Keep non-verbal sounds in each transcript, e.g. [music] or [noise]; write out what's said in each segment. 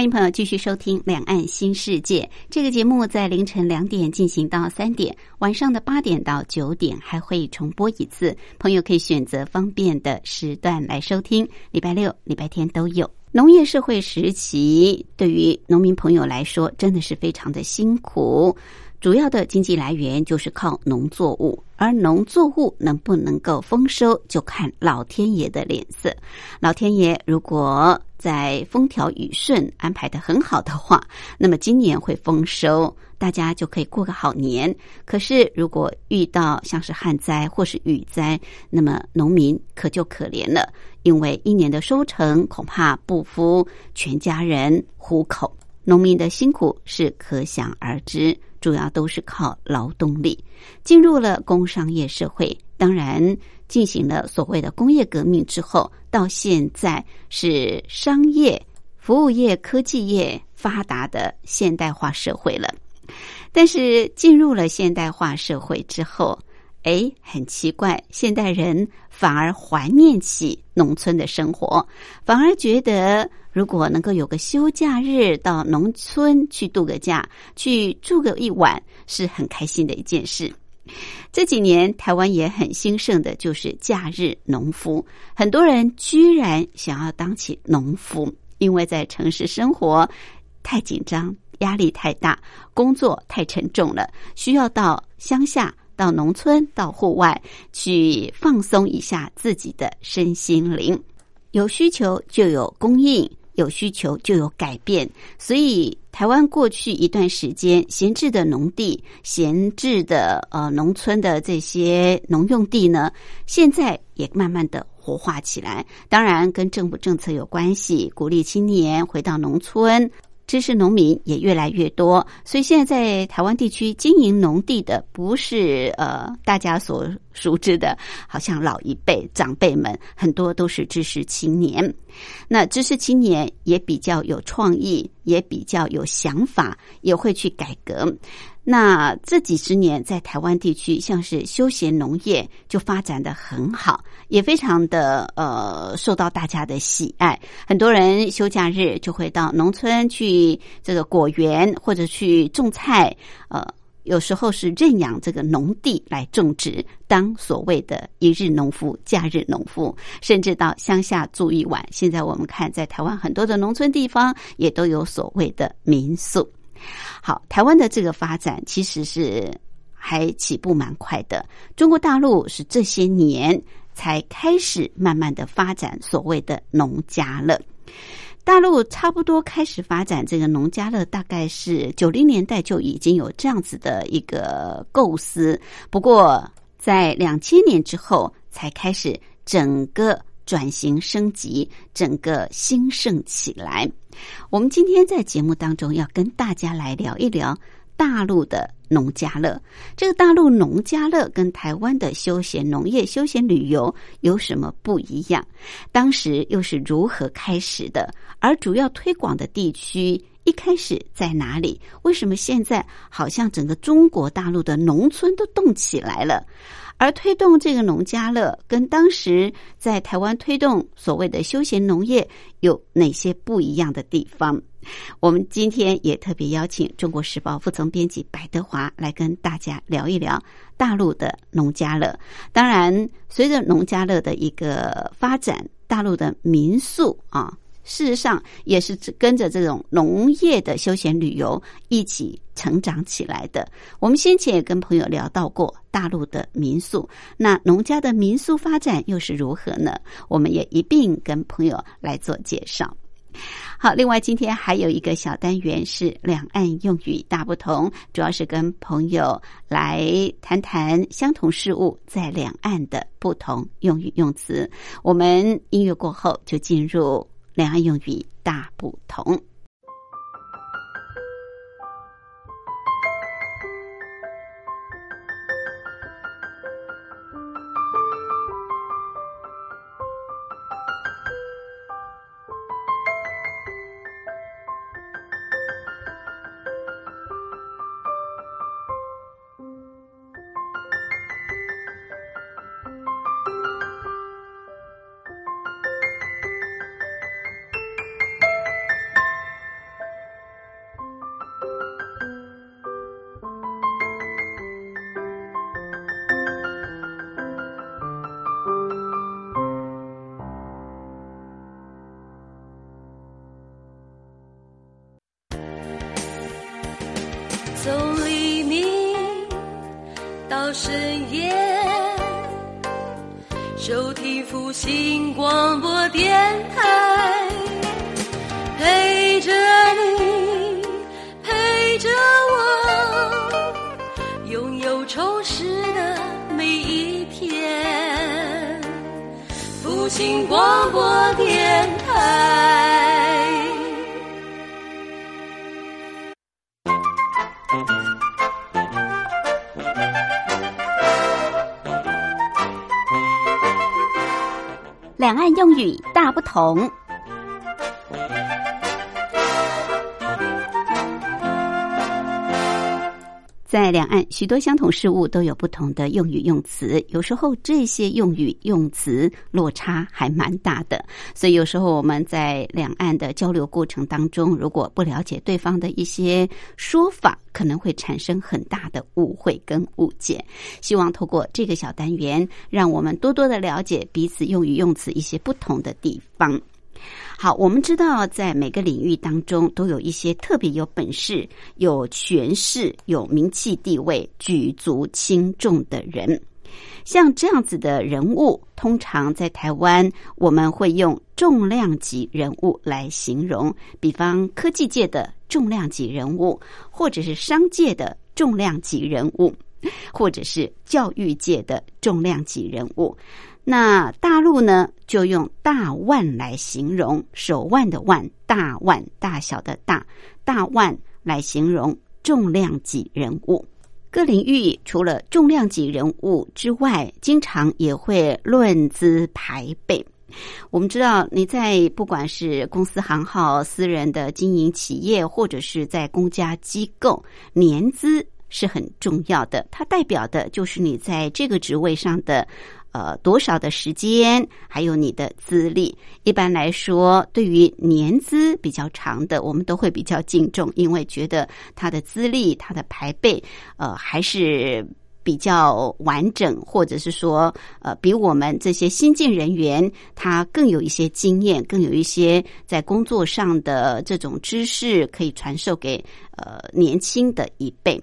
欢迎朋友继续收听《两岸新世界》这个节目，在凌晨两点进行到三点，晚上的八点到九点还会重播一次。朋友可以选择方便的时段来收听，礼拜六、礼拜天都有。农业社会时期，对于农民朋友来说，真的是非常的辛苦。主要的经济来源就是靠农作物，而农作物能不能够丰收，就看老天爷的脸色。老天爷如果在风调雨顺安排的很好的话，那么今年会丰收，大家就可以过个好年。可是如果遇到像是旱灾或是雨灾，那么农民可就可怜了，因为一年的收成恐怕不敷全家人糊口。农民的辛苦是可想而知，主要都是靠劳动力。进入了工商业社会，当然进行了所谓的工业革命之后，到现在是商业、服务业、科技业发达的现代化社会了。但是进入了现代化社会之后，哎，很奇怪，现代人反而怀念起农村的生活，反而觉得。如果能够有个休假日到农村去度个假，去住个一晚，是很开心的一件事。这几年台湾也很兴盛的，就是假日农夫，很多人居然想要当起农夫，因为在城市生活太紧张，压力太大，工作太沉重了，需要到乡下、到农村、到户外去放松一下自己的身心灵。有需求就有供应。有需求就有改变，所以台湾过去一段时间闲置的农地、闲置的呃农村的这些农用地呢，现在也慢慢的活化起来。当然跟政府政策有关系，鼓励青年回到农村。知识农民也越来越多，所以现在在台湾地区经营农地的，不是呃大家所熟知的，好像老一辈长辈们很多都是知识青年。那知识青年也比较有创意，也比较有想法，也会去改革。那这几十年在台湾地区，像是休闲农业就发展的很好，也非常的呃受到大家的喜爱。很多人休假日就会到农村去这个果园或者去种菜，呃，有时候是认养这个农地来种植，当所谓的一日农夫、假日农夫，甚至到乡下住一晚。现在我们看，在台湾很多的农村地方也都有所谓的民宿。好，台湾的这个发展其实是还起步蛮快的。中国大陆是这些年才开始慢慢的发展所谓的农家乐。大陆差不多开始发展这个农家乐，大概是九零年代就已经有这样子的一个构思。不过在两千年之后才开始整个转型升级，整个兴盛起来。我们今天在节目当中要跟大家来聊一聊大陆的农家乐。这个大陆农家乐跟台湾的休闲农业、休闲旅游有什么不一样？当时又是如何开始的？而主要推广的地区一开始在哪里？为什么现在好像整个中国大陆的农村都动起来了？而推动这个农家乐，跟当时在台湾推动所谓的休闲农业有哪些不一样的地方？我们今天也特别邀请《中国时报》副总编辑白德华来跟大家聊一聊大陆的农家乐。当然，随着农家乐的一个发展，大陆的民宿啊。事实上，也是跟着这种农业的休闲旅游一起成长起来的。我们先前也跟朋友聊到过大陆的民宿，那农家的民宿发展又是如何呢？我们也一并跟朋友来做介绍。好，另外今天还有一个小单元是两岸用语大不同，主要是跟朋友来谈谈相同事物在两岸的不同用语用词。我们音乐过后就进入两岸用语大不同。从黎明到深夜，收听复兴广播电新广播电台。两岸用语大不同。两岸，许多相同事物都有不同的用语用词，有时候这些用语用词落差还蛮大的。所以有时候我们在两岸的交流过程当中，如果不了解对方的一些说法，可能会产生很大的误会跟误解。希望透过这个小单元，让我们多多的了解彼此用语用词一些不同的地方。好，我们知道，在每个领域当中，都有一些特别有本事、有权势、有名气地位、举足轻重的人。像这样子的人物，通常在台湾，我们会用重量级人物来形容。比方科技界的重量级人物，或者是商界的重量级人物，或者是教育界的重量级人物。那大陆呢，就用大腕来形容手腕的腕，大腕大小的大，大腕来形容重量级人物。各领域除了重量级人物之外，经常也会论资排辈。我们知道，你在不管是公司行号、私人的经营企业，或者是在公家机构，年资是很重要的。它代表的就是你在这个职位上的。呃，多少的时间，还有你的资历。一般来说，对于年资比较长的，我们都会比较敬重，因为觉得他的资历、他的排辈，呃，还是比较完整，或者是说，呃，比我们这些新进人员，他更有一些经验，更有一些在工作上的这种知识可以传授给呃年轻的一辈。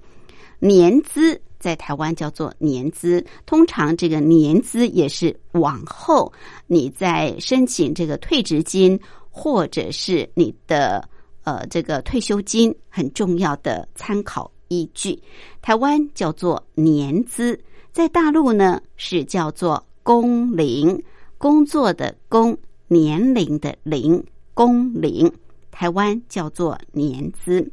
年资。在台湾叫做年资，通常这个年资也是往后你在申请这个退职金或者是你的呃这个退休金很重要的参考依据。台湾叫做年资，在大陆呢是叫做工龄，工作的工，年龄的龄，工龄。台湾叫做年资。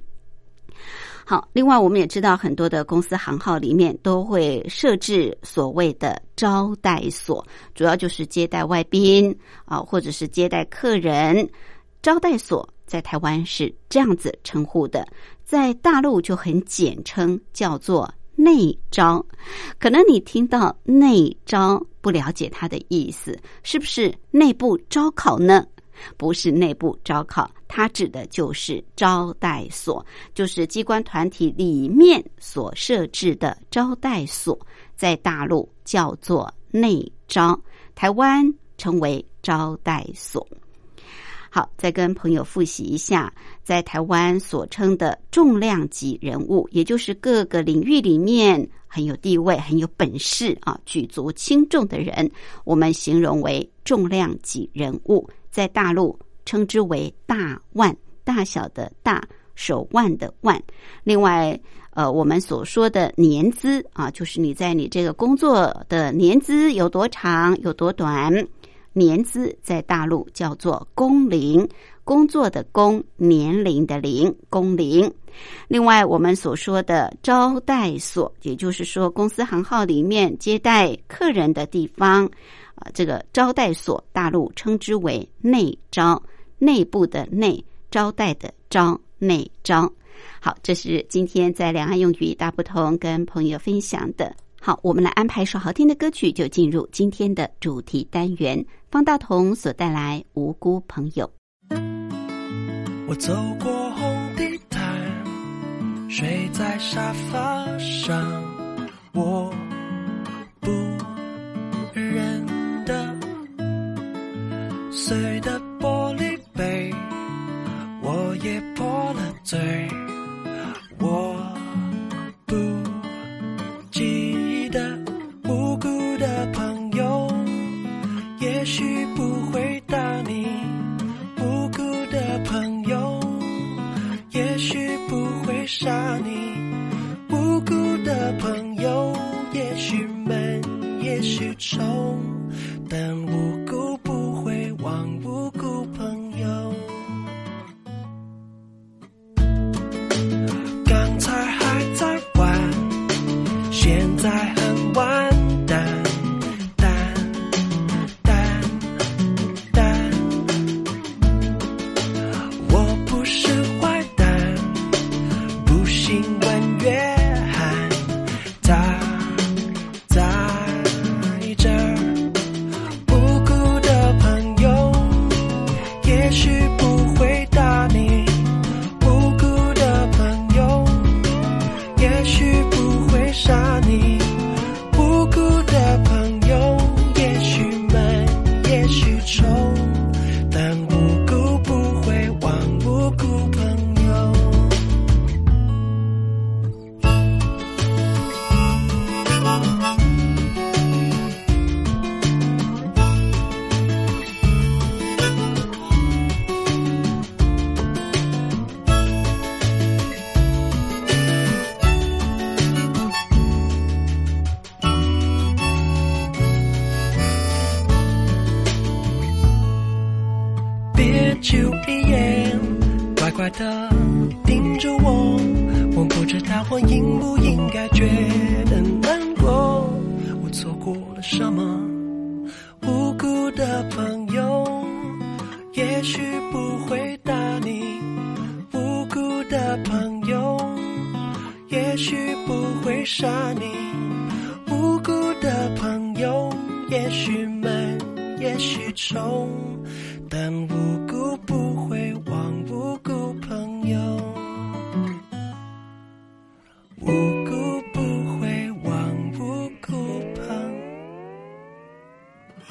好，另外我们也知道，很多的公司行号里面都会设置所谓的招待所，主要就是接待外宾啊，或者是接待客人。招待所在台湾是这样子称呼的，在大陆就很简称叫做内招。可能你听到内招不了解它的意思，是不是内部招考呢？不是内部招考，它指的就是招待所，就是机关团体里面所设置的招待所，在大陆叫做内招，台湾称为招待所。好，再跟朋友复习一下，在台湾所称的重量级人物，也就是各个领域里面很有地位、很有本事啊，举足轻重的人，我们形容为重量级人物。在大陆称之为大腕，大小的大，手腕的腕。另外，呃，我们所说的年资啊，就是你在你这个工作的年资有多长、有多短。年资在大陆叫做工龄，工作的工，年龄的龄，工龄。另外，我们所说的招待所，也就是说公司行号里面接待客人的地方，啊，这个招待所，大陆称之为内招，内部的内，招待的招，内招。好，这是今天在两岸用语大不同跟朋友分享的。好，我们来安排一首好听的歌曲，就进入今天的主题单元。方大同所带来《无辜朋友》。我走过红地毯，睡在沙发上，我不碎的玻璃杯，我也破了嘴，我不记得无辜的朋友，也许不回答你。无辜的朋友，也许不会杀你。无辜的朋友，也许闷，也许臭，但我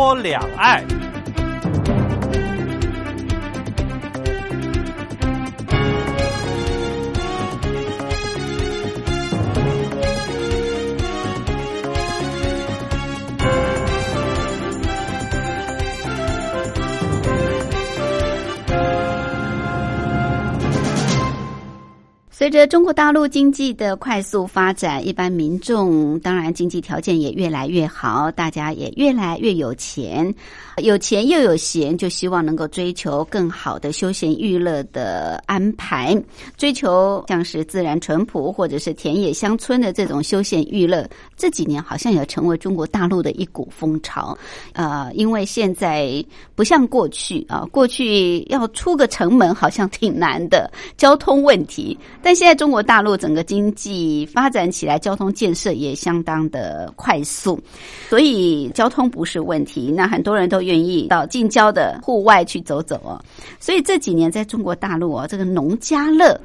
说两岸，随着中国大陆经济的快速发展，一般民众当然经济条件也越来越好，大家也越来越有钱，有钱又有闲，就希望能够追求更好的休闲娱乐的安排，追求像是自然淳朴或者是田野乡村的这种休闲娱乐，这几年好像也成为中国大陆的一股风潮。呃，因为现在不像过去啊，过去要出个城门好像挺难的，交通问题。但现在中国大陆整个经济发展起来，交通建设也相当的快速，所以交通不是问题。那很多人都愿意到近郊的户外去走走哦。所以这几年在中国大陆哦，这个农家乐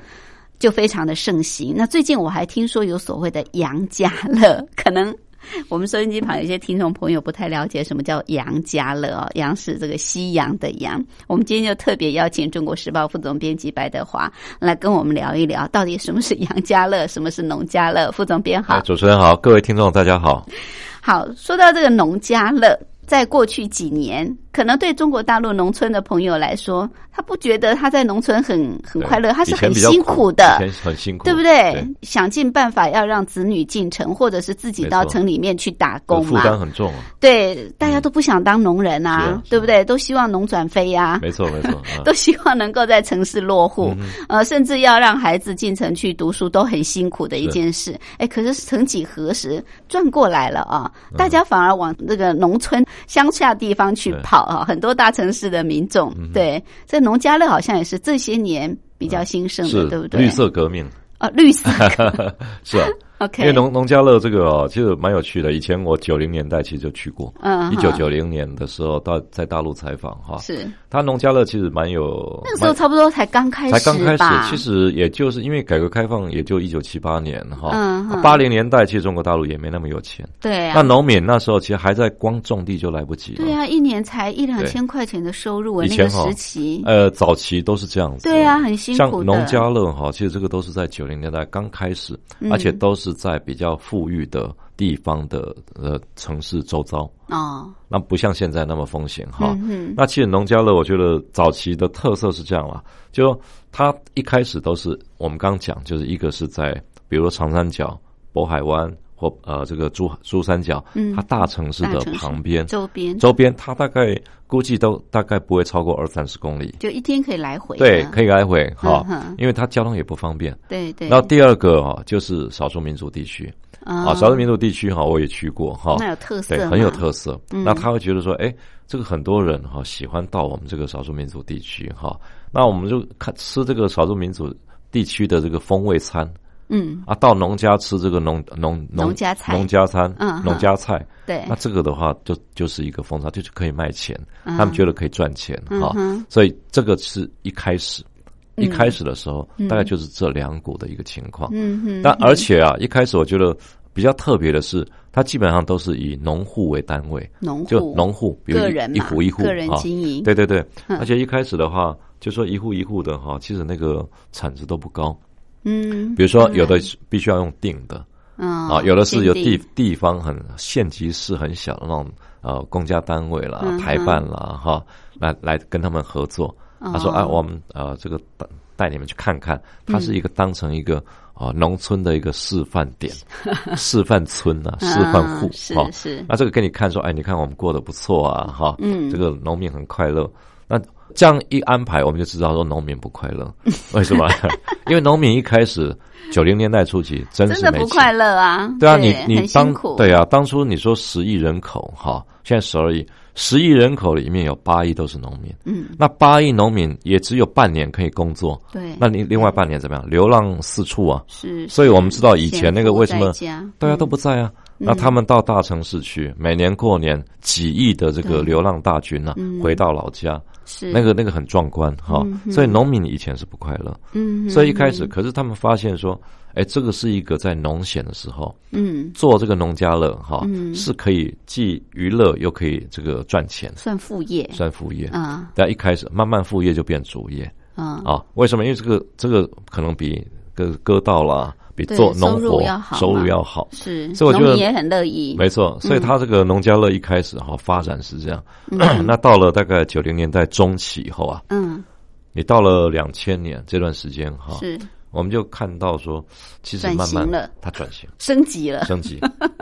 就非常的盛行。那最近我还听说有所谓的杨家乐，可能。[laughs] 我们收音机旁有些听众朋友不太了解什么叫杨家乐哦，杨是这个西洋的洋。我们今天就特别邀请中国时报副总编辑白德华来跟我们聊一聊，到底什么是杨家乐，什么是农家乐。副总编好，主持人好，各位听众大家好。好，说到这个农家乐，在过去几年。可能对中国大陆农村的朋友来说，他不觉得他在农村很很快乐，他是很辛苦的，很辛苦，对不对？想尽办法要让子女进城，或者是自己到城里面去打工嘛，负担很重啊。对，大家都不想当农人啊，对不对？都希望农转非呀，没错没错，[laughs] 都希望能够在城市落户，呃，甚至要让孩子进城去读书，都很辛苦的一件事。哎，可是曾几何时转过来了啊？大家反而往那个农村乡下地方去跑。啊，很多大城市的民众对，这农家乐好像也是这些年比较兴盛的，对不对？绿色革命啊，绿色 [laughs] 是啊。OK，因为农农家乐这个哦，其实蛮有趣的。以前我九零年代其实就去过，嗯，一九九零年的时候到在大陆采访哈，是。他农家乐其实蛮有，那个时候差不多才刚开始，才刚开始。其实也就是因为改革开放也就一九七八年哈，嗯，八零年代其实中国大陆也没那么有钱，对。那农民那时候其实还在光种地就来不及，对啊，一年才一两千块钱的收入，以前时期，呃，早期都是这样子，对啊，很辛苦。像农家乐哈，其实这个都是在九零年代刚开始，而且都是在比较。富裕的地方的呃城市周遭哦，那不像现在那么风险哈。嗯那其实农家乐，我觉得早期的特色是这样啦，就它一开始都是我们刚讲，就是一个是在比如说长三角、渤海湾或呃这个珠珠三角，嗯，它大城市的旁边周边。周边，它大概估计都大概不会超过二三十公里，就一天可以来回，对，可以来回哈，因为它交通也不方便，对对。然后第二个啊，就是少数民族地区。啊，少数民族地区哈，我也去过哈，那有特色，对，很有特色。那他会觉得说，哎，这个很多人哈喜欢到我们这个少数民族地区哈，那我们就看吃这个少数民族地区的这个风味餐，嗯，啊，到农家吃这个农农农家菜，农家餐，嗯，农家菜，对，那这个的话就就是一个风潮，就是可以卖钱，他们觉得可以赚钱哈，所以这个是一开始。一开始的时候，大概就是这两股的一个情况。嗯嗯。但而且啊，一开始我觉得比较特别的是，它基本上都是以农户为单位，农户。就农户，比如一户一户个人经营。对对对，而且一开始的话，就说一户一户的哈，其实那个产值都不高。嗯。比如说，有的必须要用定的，啊，有的是有地地方很县级市很小的那种呃公家单位啦、台办啦哈，来来跟他们合作。他说：“啊，我们呃，这个带带你们去看看，它是一个当成一个啊农村的一个示范点，[laughs] 示范村啊，示范户啊。是那这个给你看说，哎，你看我们过得不错啊，哈，嗯，这个农民很快乐。那这样一安排，我们就知道说农民不快乐，[laughs] 为什么？[laughs] 因为农民一开始九零年代初期真是不快乐啊。对啊，你你当对啊，当初你说十亿人口哈，现在十二亿。”十亿人口里面有八亿都是农民，嗯，那八亿农民也只有半年可以工作，对，那你另外半年怎么样？流浪四处啊，是，所以我们知道以前那个为什么大家都不在啊？那他们到大城市去，每年过年几亿的这个流浪大军呢，回到老家，是。那个那个很壮观哈。所以农民以前是不快乐，嗯，所以一开始，可是他们发现说。哎，这个是一个在农闲的时候，嗯，做这个农家乐哈，是可以既娱乐又可以这个赚钱，算副业，算副业。啊。但一开始慢慢副业就变主业。啊。啊？为什么？因为这个这个可能比割割稻啦，比做农活收入要好，是。所以我觉得也很乐意，没错。所以他这个农家乐一开始哈发展是这样，[clears throat] 那到了大概九零年代中期以后啊，嗯，你到了两千年这段时间哈。是。我们就看到说，其实慢慢它转型升级了，升级，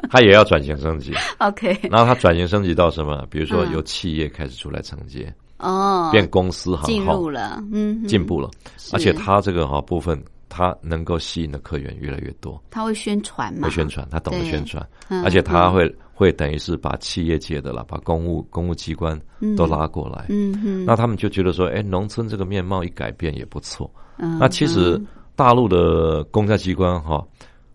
它也要转型升级。[laughs] OK，然后它转型升级到什么？比如说由企业开始出来承接，哦，变公司很进步了，嗯，进步了，而且它这个哈部分。他能够吸引的客源越来越多，他会宣传嘛？会宣传，他懂得宣传，而且他会会等于是把企业界的啦，把公务公务机关都拉过来，嗯嗯，那他们就觉得说，哎，农村这个面貌一改变也不错。那其实大陆的公家机关哈，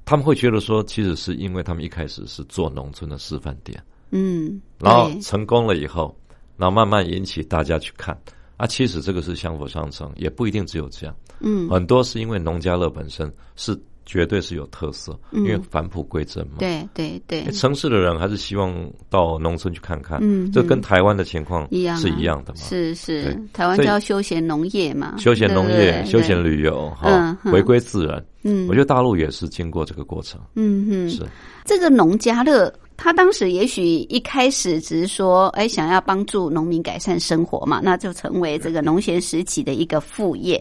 他们会觉得说，其实是因为他们一开始是做农村的示范点，嗯，然后成功了以后，然后慢慢引起大家去看。啊，其实这个是相辅相成，也不一定只有这样。嗯，很多是因为农家乐本身是绝对是有特色，因为返璞归真嘛。对对对，城市的人还是希望到农村去看看。嗯，这跟台湾的情况一样是一样的嘛？是是，台湾叫休闲农业嘛？休闲农业、休闲旅游，哈，回归自然。嗯，我觉得大陆也是经过这个过程。嗯嗯，是这个农家乐。他当时也许一开始只是说，哎，想要帮助农民改善生活嘛，那就成为这个农闲时期的一个副业。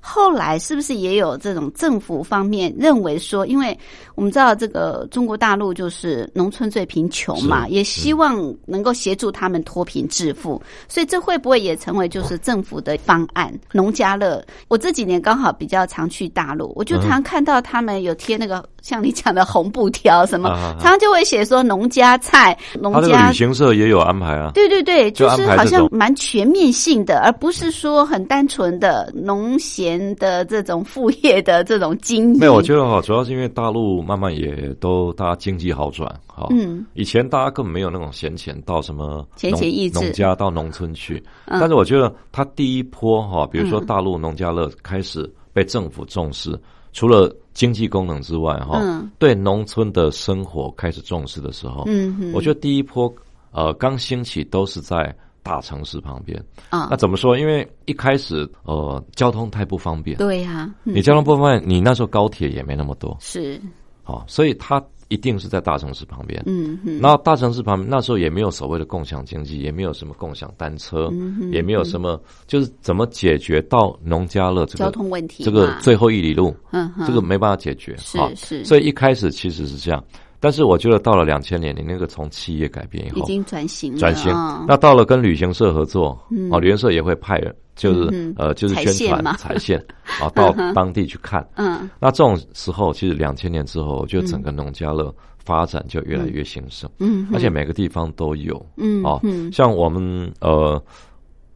后来是不是也有这种政府方面认为说，因为我们知道这个中国大陆就是农村最贫穷嘛，也希望能够协助他们脱贫致富，所以这会不会也成为就是政府的方案？农家乐，我这几年刚好比较常去大陆，我就常常看到他们有贴那个像你讲的红布条什么，常常就会写说农家菜、农家旅行社也有安排啊。对对对，就是好像蛮全面性的，而不是说很单纯的农闲。的这种副业的这种经营，没有，我觉得哈，主要是因为大陆慢慢也都大家经济好转，哈，嗯，以前大家根本没有那种闲钱到什么闲钱意志。农家到农村去，但是我觉得他第一波哈，比如说大陆农家乐开始被政府重视，除了经济功能之外，哈，对农村的生活开始重视的时候，嗯，我觉得第一波呃刚兴起都是在。大城市旁边啊，那怎么说？因为一开始呃，交通太不方便。对呀，你交通不方便，你那时候高铁也没那么多。是，好，所以它一定是在大城市旁边。嗯嗯。然后大城市旁边那时候也没有所谓的共享经济，也没有什么共享单车，也没有什么，就是怎么解决到农家乐这个交通问题？这个最后一里路，嗯，这个没办法解决。是是。所以一开始其实是这样。但是我觉得到了两千年，你那个从企业改变以后，已经转型了。转型，那到了跟旅行社合作，哦，旅行社也会派人，就是呃，就是宣传踩线啊，[laughs] 到当地去看。嗯，那这种时候，其实两千年之后，我觉得整个农家乐发展就越来越兴盛。嗯，而且每个地方都有。嗯，哦，像我们呃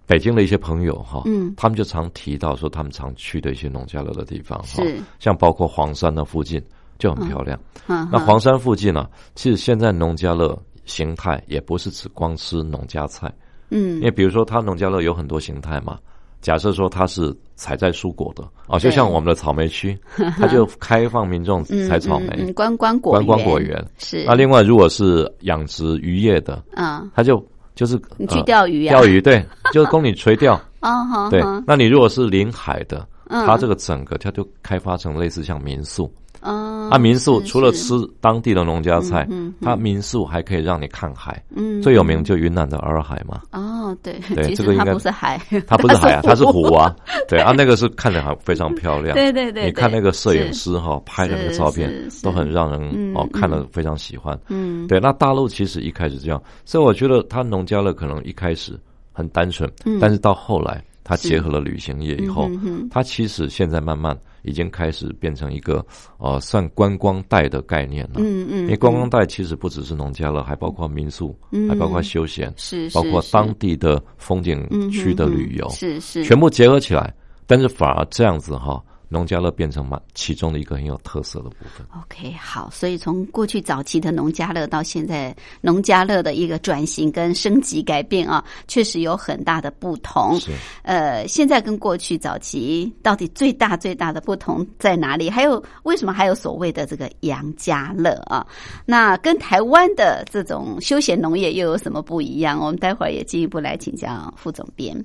北京的一些朋友哈，嗯，他们就常提到说，他们常去的一些农家乐的地方，哈像包括黄山那附近。就很漂亮。嗯，那黄山附近呢？其实现在农家乐形态也不是只光吃农家菜。嗯，因为比如说，它农家乐有很多形态嘛。假设说它是采摘蔬果的啊，就像我们的草莓区，[laughs] 它就开放民众采草莓。观光果观光果园是。那另外，如果是养殖渔业的，啊，它就就是你去钓鱼啊，钓鱼对，[laughs] 就是供你垂钓。啊好。对，那你如果是临海的，它这个整个它就开发成类似像民宿。啊，啊，民宿除了吃当地的农家菜，它民宿还可以让你看海。嗯，最有名就云南的洱海嘛。哦，对，对，这个应该不是海，它不是海啊，[laughs] 它是湖啊。对啊，那个是看着还非常漂亮。对对对，你看那个摄影师哈拍的那个照片，都很让人哦看了非常喜欢。嗯，对，那大陆其实一开始这样，所以我觉得它农家乐可能一开始很单纯，但是到后来它结合了旅行业以后，它其实现在慢慢。已经开始变成一个呃算观光带的概念了。嗯嗯，因为观光带其实不只是农家乐，还包括民宿，还包括休闲，是包括当地的风景区的旅游，是是，全部结合起来。但是反而这样子哈。农家乐变成嘛其中的一个很有特色的部分。OK，好，所以从过去早期的农家乐到现在农家乐的一个转型跟升级改变啊，确实有很大的不同。是，呃，现在跟过去早期到底最大最大的不同在哪里？还有为什么还有所谓的这个杨家乐啊？那跟台湾的这种休闲农业又有什么不一样？我们待会儿也进一步来请教副总编。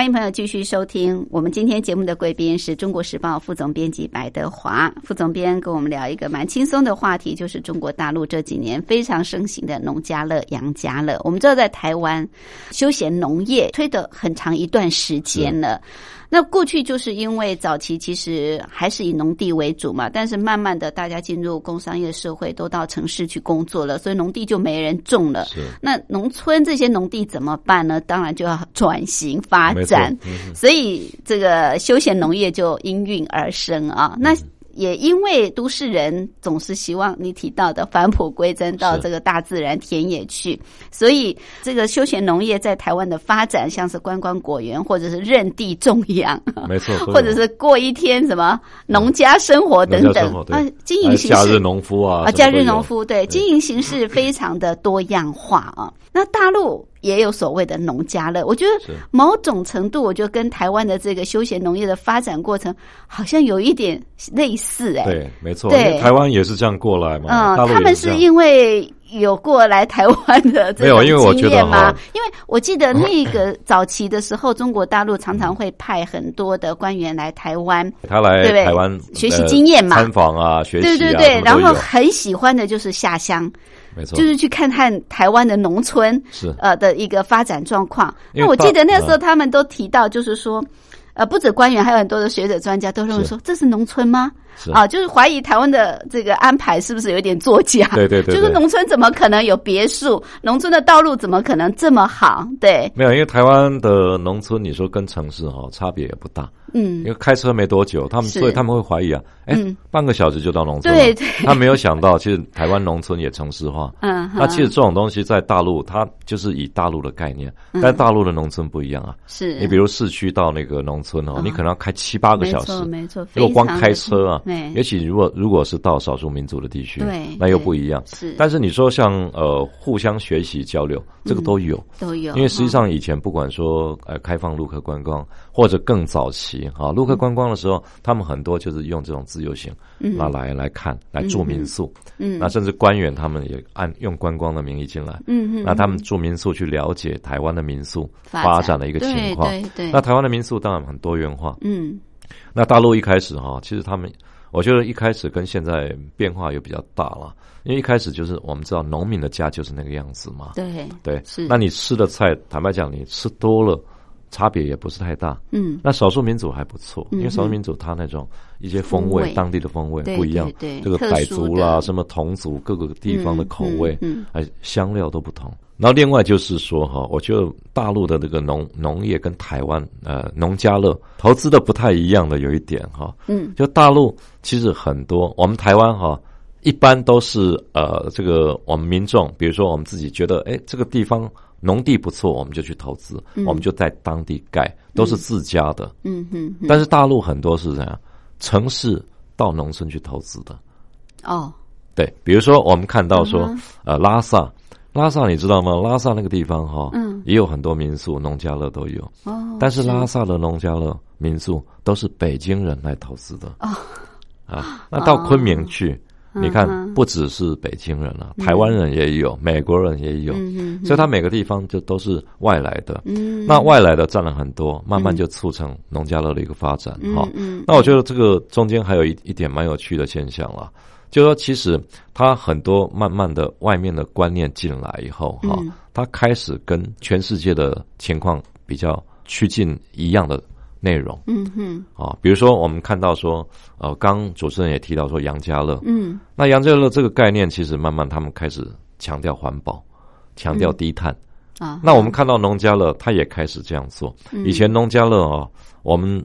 欢迎朋友继续收听我们今天节目的贵宾是中国时报副总编辑白德华副总编，跟我们聊一个蛮轻松的话题，就是中国大陆这几年非常盛行的农家乐、养家乐。我们知道，在台湾休闲农业推的很长一段时间了。那过去就是因为早期其实还是以农地为主嘛，但是慢慢的大家进入工商业社会，都到城市去工作了，所以农地就没人种了。是那农村这些农地怎么办呢？当然就要转型发展，嗯所以这个休闲农业就应运而生啊。那也因为都市人总是希望你提到的返璞归真到这个大自然田野去，所以这个休闲农业在台湾的发展，像是观光果园或者是认地种养，没错，[laughs] 或者是过一天什么农家生活等等。啊，经营形式假日农夫啊，啊，假日农夫对。经营形式 [laughs] 非常的多样化啊。那大陆也有所谓的农家乐，我觉得某种程度，我觉得跟台湾的这个休闲农业的发展过程好像有一点类似哎、对，没错，对。台湾也是这样过来嘛，嗯，他们是因为有过来台湾的这没有种因为我觉得经验吗？因为我记得那个早期的时候，中国大陆常常会派很多的官员来台湾，他来对台湾学习呃经验嘛。参访啊，学习啊，对对对，然后很喜欢的就是下乡，没错，就是去看看台湾的农村是呃的一个发展状况。那我记得那时候他们都提到，就是说。呃，不止官员，还有很多的学者专家都认为说，这是农村吗？是。啊，就是怀疑台湾的这个安排是不是有点作假？对对对对。就是农村怎么可能有别墅？农村的道路怎么可能这么好？对，没有，因为台湾的农村，你说跟城市哈、差别也不大，嗯。因，为开车没多久，他们所以他们会怀疑啊，哎、嗯。半个小时就到农村了，对对。他没有想到，其实台湾农村也城市化。[laughs] 嗯，那其实这种东西在大陆，它就是以大陆的概念，嗯。但大陆的农村不一样啊。是。你比如市区到那个农村哦，嗯你可能要开七八个小时，没错没错如果光开车啊对，尤其如果如果是到少数民族的地区，对那又不一样。是，但是你说像呃互相学习交流，这个都有。都有，因为实际上以前不管说呃开放陆客观光，或者更早期哈陆客观光的时候，他们很多就是用这种自由行，那来来看来住民宿，嗯那甚至官员他们也按用观光的名义进来，嗯嗯，那他们住民宿去了解台湾的民宿发展的一个情况。对对对，那台湾的民宿当然很多元化，嗯。那大陆一开始哈，其实他们，我觉得一开始跟现在变化又比较大了，因为一开始就是我们知道农民的家就是那个样子嘛，对对是，那你吃的菜，坦白讲，你吃多了，差别也不是太大。嗯。那少数民族还不错，因为少数民族它那种一些风风味味，当地的风味不一样对对，这个傣族啦，什么侗族各个地方的口味嗯嗯，哎，香料都不同。然后另外就是说哈，我觉得大陆的这个农农业跟台湾呃农家乐投资的不太一样的有一点哈，嗯。就大陆其实很多，我们台湾哈一般都是呃这个我们民众，比如说我们自己觉得哎这个地方农地不错，我们就去投资，我们就在当地盖，都是自家的。嗯嗯嗯，但是大陆很多是这样，城市到农村去投资的。哦，对，比如说我们看到说，嗯呃，拉萨，拉萨你知道吗？拉萨那个地方哈、嗯。也有很多民宿、农家乐都有。哦，但是拉萨的农家乐民宿都是北京人来投资的。哦，啊，[laughs] 那到昆明去，你看嗯不只是北京人了、台湾人也有，美国人也有，所以它每个地方就都是外来的。嗯，那外来的占了很多，慢慢就促成农家乐的一个发展。哈、嗯。那我觉得这个中间还有一一点蛮有趣的现象啦，就是说其实他很多慢慢的外面的观念进来以后，哈、嗯。它开始跟全世界的情况比较趋近一样的内容。嗯哼。啊，比如说我们看到说，呃，刚主持人也提到说杨家乐，嗯。那杨家乐这个概念其实慢慢他们开始强调环保，强调低碳。啊，那我们看到农家乐，他也开始这样做。嗯。以前农家乐哦，我们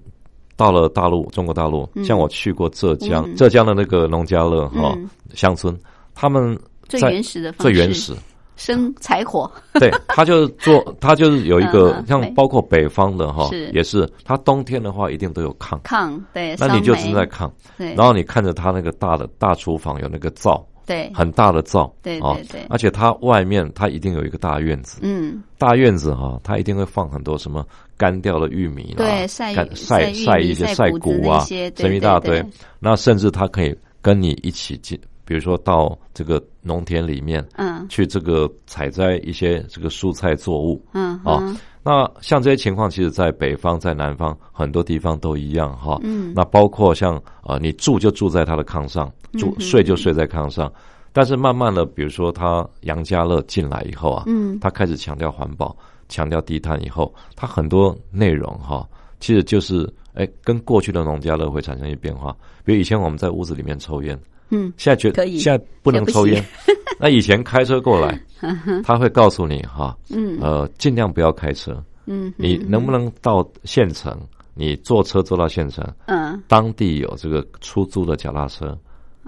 到了大陆，中国大陆，像我去过浙江，嗯。浙江的那个农家乐哈、嗯乡村，他们最原始的方式。最原始，生柴火，[laughs] 对，他就是做，[laughs] 他就是有一个嗯像包括北方的哈，也是，他冬天的话一定都有炕，炕对，那你就是在炕，对，然后你看着他那个大的大厨房有那个灶，对，很大的灶，对啊对对。而且它外面它一定有一个大院子，嗯，大院子哈，它一定会放很多什么干掉的玉米啦，对晒晒晒一些晒谷啊那些，对什么一大堆那甚至它可以跟你一起进，比如说到这个农田里面，嗯。去这个采摘一些这个蔬菜作物，嗯哦嗯。那像这些情况，其实在北方、在南方很多地方都一样哈。嗯。那包括像呃，你住就住在他的炕上，住、嗯睡就睡在炕上。但是慢慢的，比如说他杨家乐进来以后啊，嗯。他开始强调环保、强调低碳以后，他很多内容哈，其实就是哎，跟过去的农家乐会产生一些变化。比如以前我们在屋子里面抽烟，嗯现在觉可以现在不能抽烟。[laughs] 那以前开车过来，[laughs] 他会告诉你哈，嗯呃，尽量不要开车。嗯，你能不能到县城？你坐车坐到县城，嗯当地有这个出租的脚踏车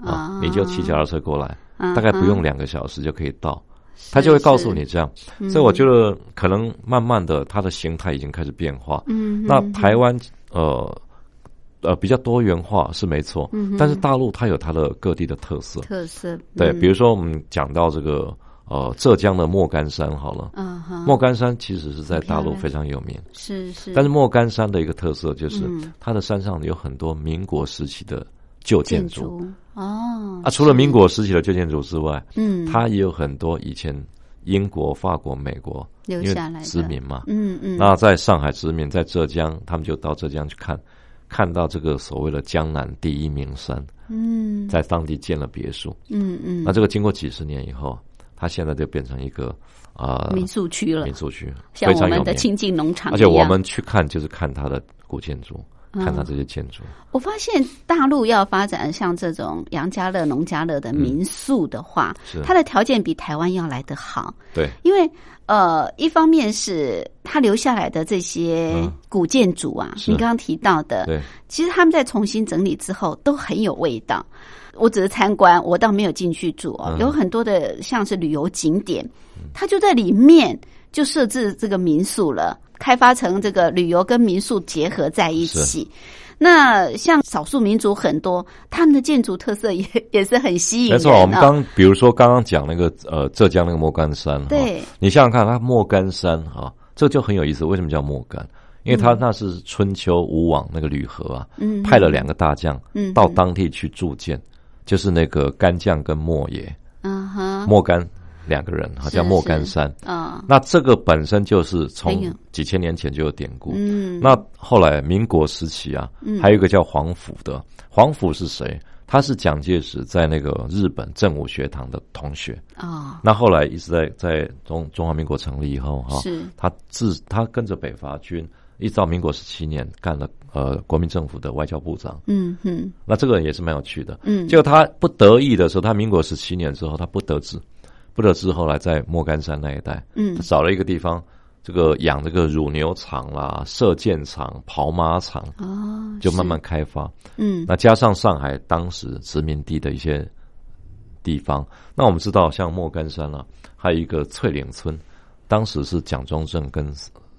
啊啊，你就骑脚踏车过来，嗯大概不用两个小时就可以到。他就会告诉你这样，嗯所以我觉得可能慢慢的，它的形态已经开始变化。嗯，那台湾呃呃比较多元化是没错，嗯但是大陆它有它的各地的特色。特色对，嗯。比如说我们讲到这个呃浙江的莫干山好了，莫干山其实是在大陆非常有名，是是，但是莫干山的一个特色就是嗯。它的山上有很多民国时期的旧建筑哦啊，除了民国时期的旧建筑之外，嗯。它也有很多以前英国、法国、美国留下来的。殖民嘛，嗯嗯。那在上海殖民，在浙江，他们就到浙江去看，看到这个所谓的江南第一名山，嗯。在当地建了别墅。嗯嗯，那这个经过几十年以后，它现在就变成一个啊、呃民宿区了。民，宿区，像我非常有名。们的亲近农场一而，且我们去看就是看它的古建筑，嗯看到这些建筑。我发现大陆要发展像这种杨家乐、农家乐的民宿的话，嗯是。它的条件比台湾要来得好，对，因为呃，一方面是它留下来的这些嗯。古建筑啊，是。你刚刚提到的，对，其实他们在重新整理之后都很有味道。我只是参观，我倒没有进去住哦。嗯。有很多的像是旅游景点，它就在里面就设置这个民宿了，开发成这个旅游跟民宿结合在一起。那像少数民族很多，他们的建筑特色也 [laughs] 也是很吸引人、没错。我们刚比如说刚刚讲那个呃浙江那个莫干山，哈对，你想想看，它莫干山哈，这就很有意思。为什么叫莫干？因为它那是春秋吴王那个吕和啊，嗯派了两个大将嗯到当地去铸剑，就是那个干将跟莫邪，嗯哼莫干两个人哈，叫莫干山。啊那这个本身就是从几千年前就有典故。嗯那后来民国时期啊，还有一个叫黄甫的，黄甫是谁？他是蒋介石在那个日本正武学堂的同学。啊那后来一直在在中中华民国成立以后哈，是他自他跟着北伐军，一直到民国十七年干了呃国民政府的外交部长。嗯嗯那这个人也是蛮有趣的。嗯就他不得意的时候，他民国十七年之后，他不得志，不得志，后来在莫干山那一带，嗯。他找了一个地方，这个养这个乳牛场啦、射箭场、跑马场，哦就慢慢开发。嗯。那加上上海当时殖民地的一些地方，那我们知道像莫干山啊，还有一个翠岭村，当时是蒋中正跟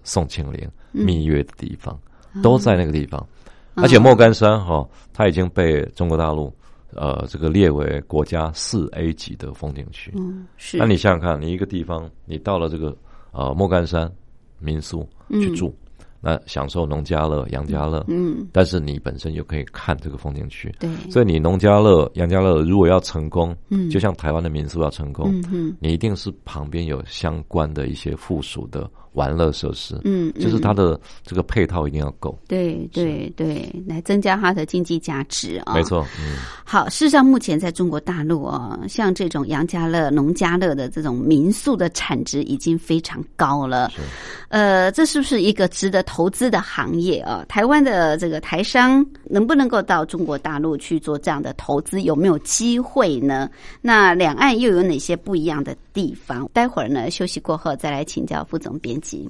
宋庆龄蜜月的地方，都在那个地方。而且莫干山哈、它已经被中国大陆呃这个列为国家四 A 级的风景区。嗯是。那你想想看，你一个地方，你到了这个呃莫干山民宿去住，那享受农家乐、杨家乐，嗯。但是你本身又可以看这个风景区，对。所以你农家乐、杨家乐如果要成功，嗯。就像台湾的民宿要成功，嗯嗯。你一定是旁边有相关的一些附属的玩乐设施，嗯就是它的这个配套一定要够。对对对，来增加它的经济价值啊。没。错，嗯，好，事实上，目前在中国大陆哦，像这种杨家乐、农家乐的这种民宿的产值已经非常高了。是呃，这是不是一个值得投资的行业啊？台湾的这个台商能不能够到中国大陆去做这样的投资？有没有机会呢？那两岸又有哪些不一样的地方？待会儿呢，休息过后再来请教副总编辑。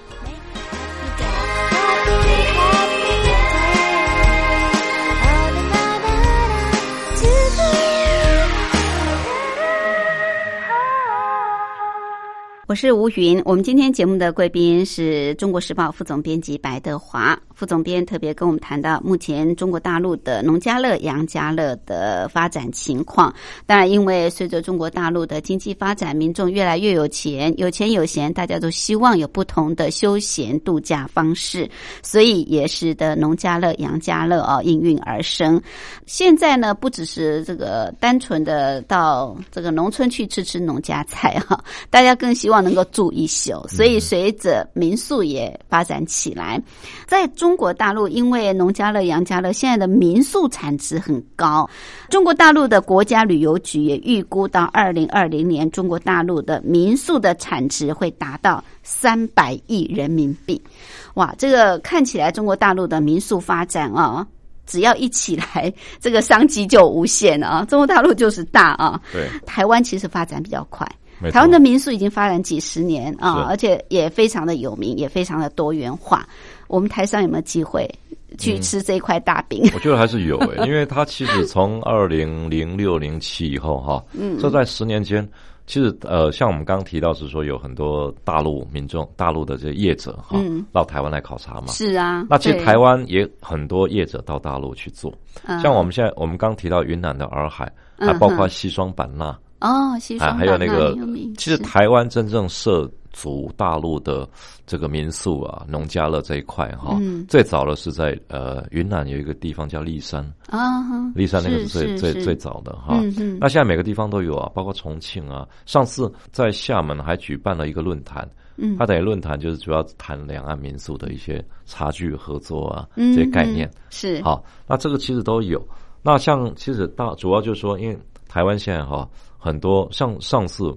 Thank you. 我是吴云，我们今天节目的贵宾是中国时报副总编辑白德华副总编，特别跟我们谈到目前中国大陆的农家乐、杨家乐的发展情况。当然，因为随着中国大陆的经济发展，民众越来越有钱，有钱有闲，大家都希望有不同的休闲度假方式，所以也使得农家乐、杨家乐啊应运而生。现在呢，不只是这个单纯的到这个农村去吃吃农家菜哈，大家更希望。能够住一宿，所以随着民宿也发展起来。在中国大陆，因为农家乐、杨家乐现在的民宿产值很高，中国大陆的国家旅游局也预估到二零二零年，中国大陆的民宿的产值会达到三百亿人民币。哇，这个看起来中国大陆的民宿发展啊，只要一起来，这个商机就无限了啊！中国大陆就是大啊，对，台湾其实发展比较快。台湾的民宿已经发展几十年啊，而且也非常的有名，也非常的多元化。我们台商有没有机会去吃这一块大饼？我觉得还是有诶、[laughs] 因为它其实从二零零六零七以后哈，嗯，这在十年间，其实呃，像我们刚刚提到是说有很多大陆民众、大陆的这些业者哈，嗯。到台湾来考察嘛。是啊，那其实台湾也很多业者到大陆去做，嗯。像我们现在我们刚提到云南的洱海，嗯还包括西双版纳，哦，西啊，双还有那个其实台湾真正涉足大陆的这个民宿啊、农家乐这一块哈，嗯最早的是在呃云南有一个地方叫骊山，啊哈，骊山那个是最最最早的哈。嗯嗯那现在每个地方都有啊，包括重庆啊。上次在厦门还举办了一个论坛，嗯它等于论坛就是主要谈两岸民宿的一些差距合作啊嗯这些概念。是好，那这个其实都有。那像其实大主要就是说，因为台湾现在哈很多上上次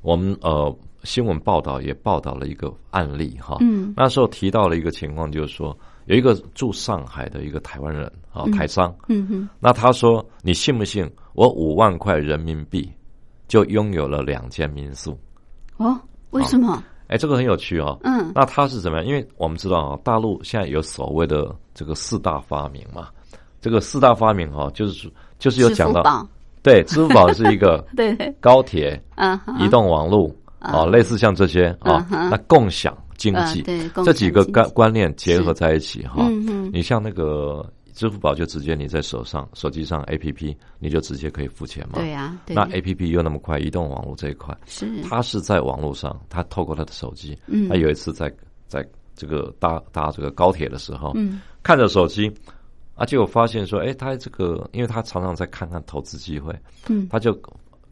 我们呃新闻报道也报道了一个案例哈，嗯。那时候提到了一个情况，就是说有一个住上海的一个台湾人啊台商，嗯哼。那他说你信不信？我五万块人民币就拥有了两间民宿？哦，为什么？哎，这个很有趣哦。嗯。那他是怎么样？因为我们知道啊，大陆现在有所谓的这个四大发明嘛，这个四大发明哈、就是就是有讲到，对，支付宝是一个对。[laughs] 对，高铁、嗯，移动网络啊，类似像这些啊那共享经济嗯对这几个观观念结合在一起哈嗯，你像那个支付宝就直接你在手上手机上 A P P 你就直接可以付钱嘛，对呀，对。那 A P P 又那么快，移动网络这一块，是。他是在网络上，他透过他的手机，嗯。他有一次在在这个搭搭这个高铁的时候，嗯。看着手机，啊，结果发现说，哎，他这个，因为他常常在看看投资机会，嗯他就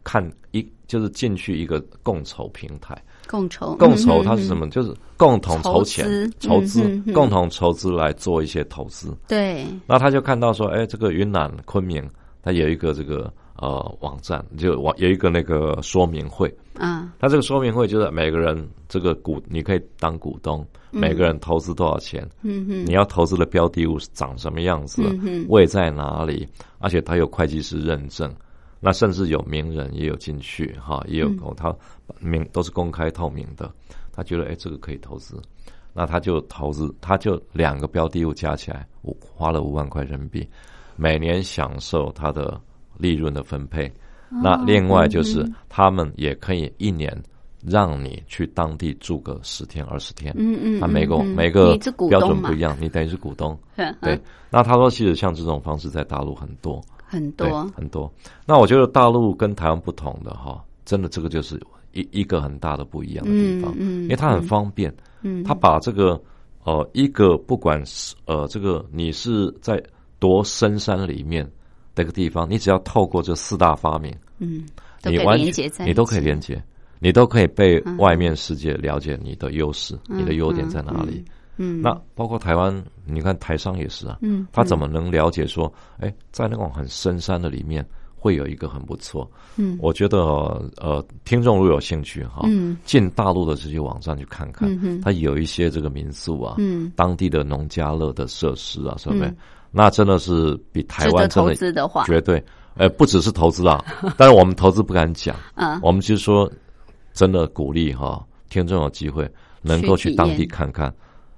看一就是进去一个共筹平台，共筹共筹嗯它是什么？就是共同筹钱筹资、共同筹资来做一些投资。对，那他就看到说，哎，这个云南昆明，它有一个这个呃网站，就网有一个那个说明会。啊。他这个说明会就是每个人这个股，你可以当股东，每个人投资多少钱，嗯哼。你要投资的标的物是长什么样子嗯哼，位在哪里，而且他有会计师认证，那甚至有名人也有进去哈，也有嗯。他名都是公开透明的，他觉得哎这个可以投资，那他就投资，他就两个标的物加起来，五花了五万块人民币，每年享受他的利润的分配。那另外就是他们也可以一年让你去当地住个十天二十天，嗯嗯，那每个每个标准不一样，你等于是股东。嗯 [laughs] 对，那他说其实像这种方式在大陆很多，很多，很多。那我觉得大陆跟台湾不同的哈，真的这个就是一一个很大的不一样的地方，因为它很方便，嗯，他把这个呃一个不管是呃这个你是在多深山里面的一个地方，你只要透过这四大发明，嗯你完你都可以连接。你都可以被外面世界了解你的优势，嗯你的优点在哪里。嗯，那包括台湾，你看台商也是啊，嗯，他怎么能了解说，哎，在那种很深山的里面会有一个很不错？嗯，我觉得呃，听众如果有兴趣哈，嗯，进大陆的这些网站去看看，嗯哼它有一些这个民宿啊，嗯，当地的农家乐的设施啊，什么那真的是比台湾投的资的话，绝对，呃，不只是投资啊，[laughs] 但是我们投资不敢讲，嗯。我们就是说，真的鼓励哈，听众有机会能够去当地看看，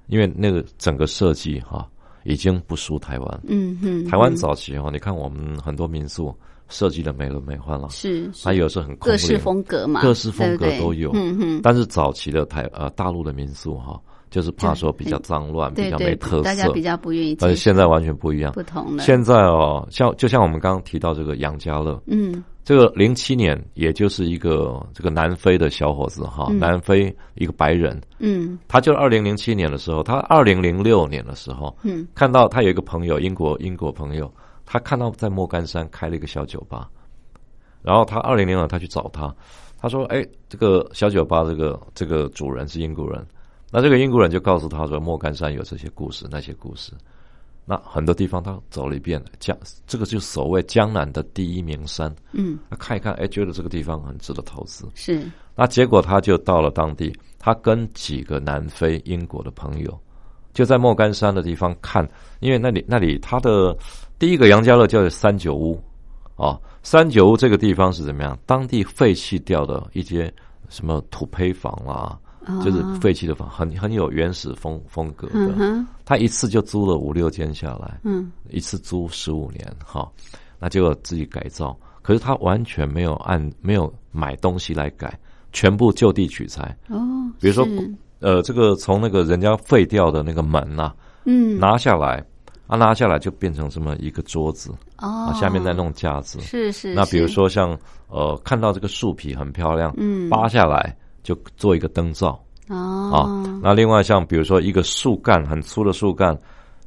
因为那个整个设计哈，已经不输台湾。嗯哼，台湾嗯早期哈，你看我们很多民宿设计的美轮美奂了，是它有时候很空各式风格嘛，各式风格都有。但是早期的台呃大陆的民宿哈，就是怕说比较脏乱，比较没特色大家比，较不愿意接受，但是现在完全不一样。不同了，现在哦，像就像我们刚刚提到这个杨家乐，嗯。这个零七年，也就是一个这个南非的小伙子哈，嗯。南非一个白人，嗯。他就二零零七年的时候，他二零零六年的时候，嗯。看到他有一个朋友，英国英国朋友，他看到在莫干山开了一个小酒吧，然后他二零零二他去找他，他说：“哎，这个小酒吧这个这个主人是英国人，那这个英国人就告诉他说，莫干山有这些故事，那些故事。”那很多地方他走了一遍，江这个就所谓江南的第一名山。嗯，他看一看，哎，觉得这个地方很值得投资。是那结果他就到了当地，他跟几个南非、英国的朋友，就在莫干山的地方看，因为那里那里他的第一个杨家乐叫三九屋，哦，三九屋这个地方是怎么样？当地废弃掉的一些什么土坯房啦、就是废弃的房，很很有原始风风格的。他一次就租了五六间下来，嗯一次租十五年，哈，那就自己改造。可是他完全没有按没有买东西来改，全部就地取材。哦，比如说，呃，这个从那个人家废掉的那个门呐、嗯拿下来，啊，拿下来就变成这么一个桌子，哦啊，，下面再弄架子。是是，那比如说像呃，看到这个树皮很漂亮，嗯扒下来就做一个灯罩。啊哦，，那另外像比如说一个树干很粗的树干，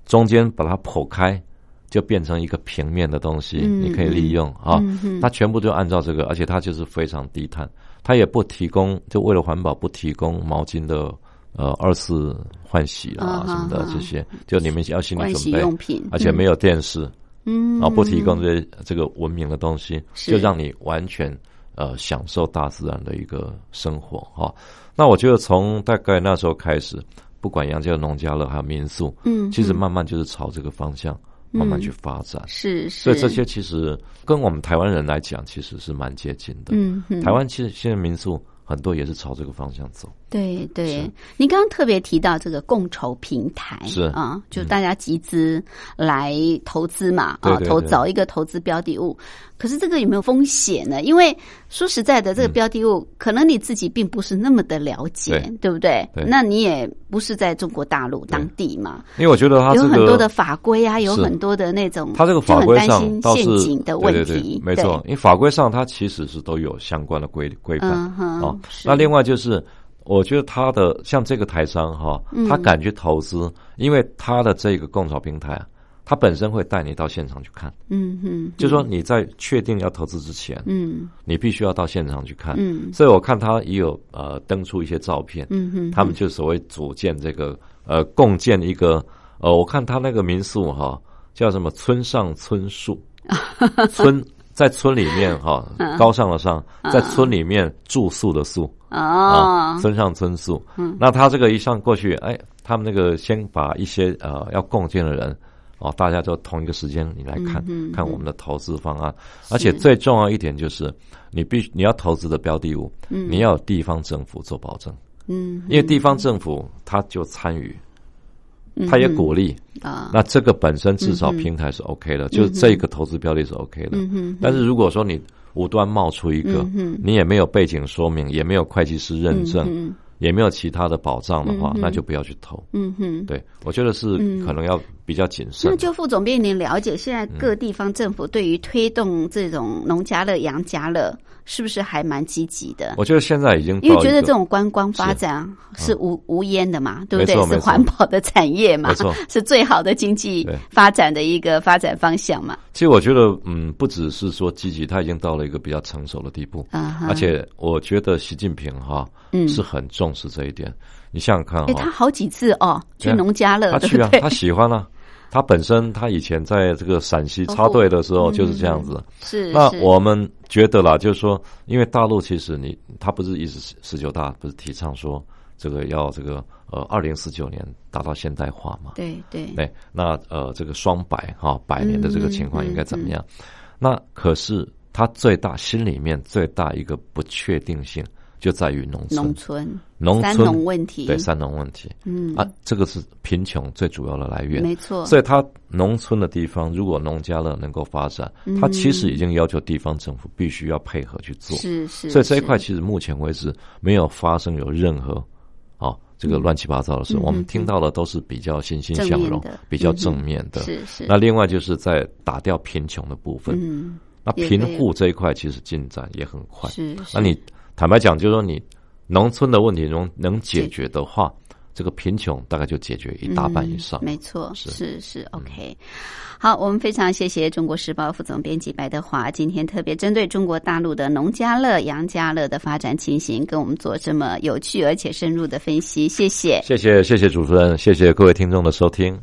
中间把它剖开，就变成一个平面的东西，嗯你可以利用啊嗯。它全部就按照这个，而且它就是非常低碳，它也不提供，就为了环保不提供毛巾的呃二次换洗啊啊什么的这些，就你们要心理准备。用品，而且没有电视，嗯，然后不提供这些这个文明的东西，就让你完全呃享受大自然的一个生活哈、那我觉得从大概那时候开始，不管杨家农家乐还有民宿，嗯，其实嗯慢慢就是朝这个方向慢慢去发展。是是，所以这些其实跟我们台湾人来讲，其实是蛮接近的。嗯嗯台湾其实现在民宿很多也是朝这个方向走。对对。是，您刚刚特别提到这个共筹平台是。嗯啊，就大家集资来投资嘛啊，投找一个投资标的物。可是这个有没有风险呢？因为说实在的，这个标的物、可能你自己并不是那么的了解，对。对不对？对。那你也不是在中国大陆当地嘛，因为我觉得它这个有很多的法规啊，有很多的那种，它这个法规上就很担倒是心陷阱的问对题，对对，没错，因为法规上它其实是都有相关的规规范嗯哼哦。那另外就是，我觉得他的像这个台商哈，嗯。他敢去投资，因为他的这个共炒平台啊，他本身会带你到现场去看，嗯嗯，就说你在确定要投资之前，嗯。你必须要到现场去看。嗯。所以我看他也有呃登出一些照片，嗯哼，他们就所谓组建这个呃共建一个呃，我看他那个民宿哈、叫什么村上春树，[laughs] 村在村里面哈、嗯。高尚的上，在村里面住宿的宿。哦啊，，村上春树。嗯，那他这个一上过去，哎，他们那个先把一些呃要共建的人。哦，大家都同一个时间，你来看、看我们的投资方案，而且最重要一点就是，你必须你要投资的标的物，你要有地方政府做保证，嗯因为地方政府他就参与，他也鼓励，啊，那这个本身至少平台是 OK 的，就是这个投资标的是 OK 的。嗯哼但是如果说你无端冒出一个，嗯你也没有背景说明，也没有会计师认证，嗯也没有其他的保障的话，嗯那就不要去投。嗯哼。对，我觉得是可能要比较谨慎那。就副总编，您了解现在各地方政府对于推动这种农家乐、养家乐是不是还蛮积极的？我觉得现在已经因为觉得这种观光发展是无无烟的嘛，对不对？是环保的产业嘛，[laughs] 是最好的经济发展的一个发展方向嘛。其实我觉得，嗯，不只是说积极，它已经到了一个比较成熟的地步，而且我觉得习近平哈，嗯，是很重视这一点。你想想看，哎，他好几次哦去农家乐，他去啊，他喜欢啊。他本身，他以前在这个陕西插队的时候就是这样子。是。那我们觉得啦，就是说，因为大陆其实你，他不是一直十九大不是提倡说这个要这个呃二零四九年达到现代化嘛？对对。对，那呃这个双百哈百年的这个情况应该怎么样？那可是他最大心里面最大一个不确定性。就在于农村，农村，农村农问题，对三农问题，嗯。啊，这个是贫穷最主要的来源，没错。所以，他农村的地方，如果农家乐能够发展，他其实已经要求地方政府必须要配合去做，是是。所以这一块其实目前为止没有发生有任何啊这个乱七八糟的事，我们听到的都是比较欣欣向荣、比较正面的。是是。那另外就是在打掉贫穷的部分，嗯，那贫户这一块其实进展也很快，是。那你。坦白讲，就是说你农村的问题中能解决的话，这个贫穷大概就解决一大半以上。没错，是是 OK。好，我们非常谢谢中国时报副总编辑白德华，今天特别针对中国大陆的农家乐、杨家乐的发展情形，跟我们做这么有趣而且深入的分析。谢谢，谢谢，谢谢主持人，谢谢各位听众的收听。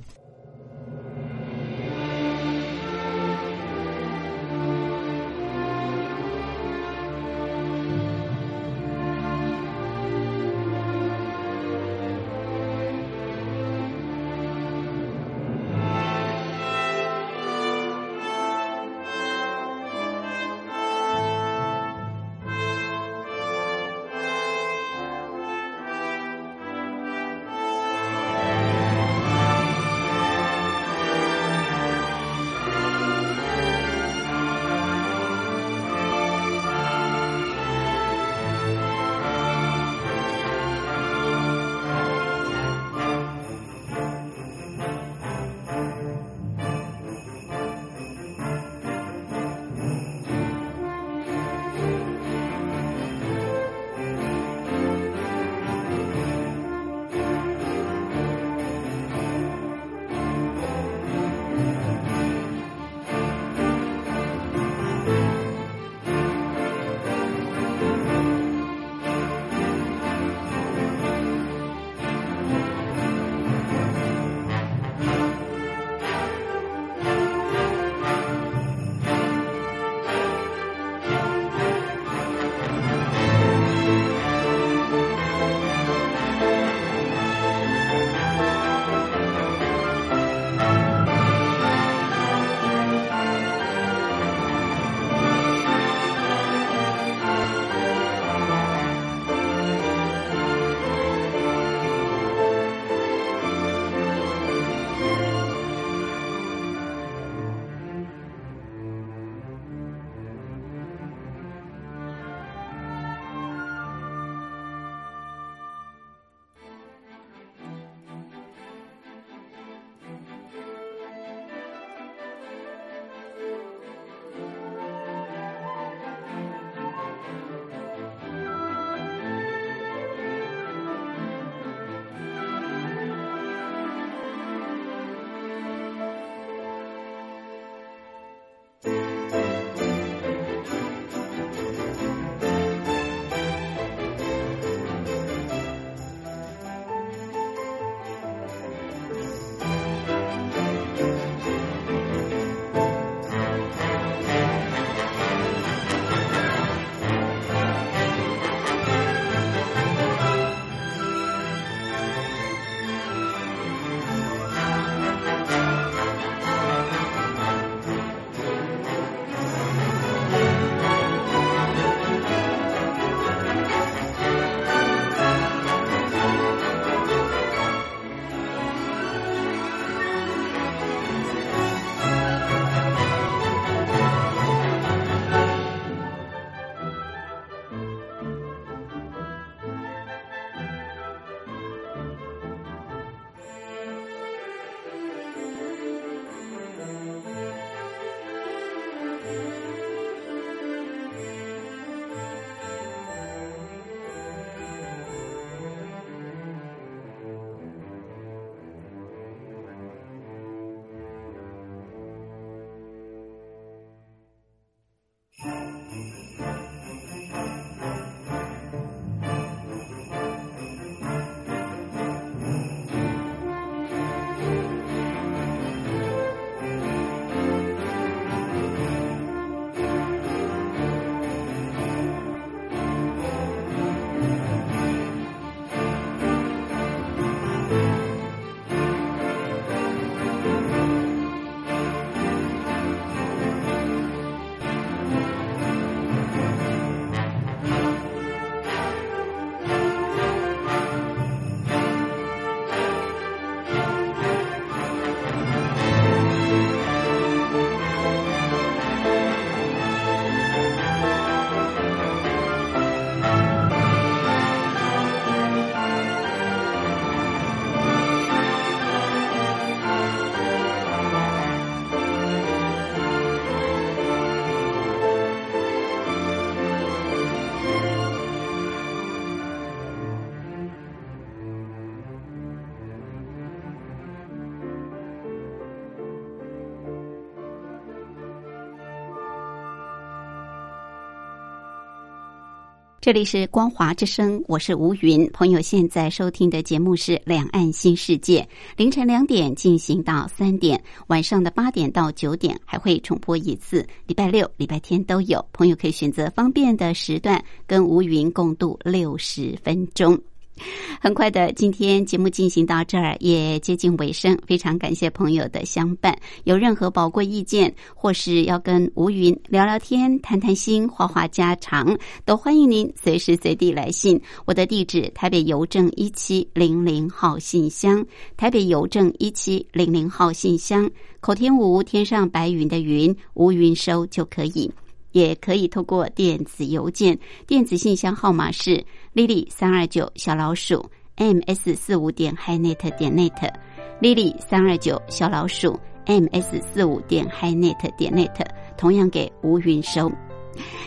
这里是光华之声，我是吴云。朋友现在收听的节目是《两岸新世界》，凌晨两点进行到三点，晚上的八点到九点还会重播一次，礼拜六、礼拜天都有。朋友可以选择方便的时段，跟吴云共度六十分钟。[laughs] 很快的，今天节目进行到这儿也接近尾声，非常感谢朋友的相伴。有任何宝贵意见，或是要跟吴云聊聊天、谈谈心、话话家常，都欢迎您随时随地来信。我的地址：台北邮政一七零零号信箱，台北邮政一七零零号信箱。口天吴，天上白云的云，吴云收就可以。也可以透过电子邮件，电子信箱号码是 lily 三二九小老鼠 ms 四五点 hinet 点 net，lily 三二九小老鼠 ms 四五点 hinet 点 net，同样给吴云收。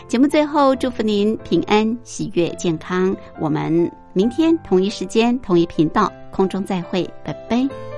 节目最后祝福您平安、喜悦、健康。我们明天同一时间、同一频道空中再会，拜拜。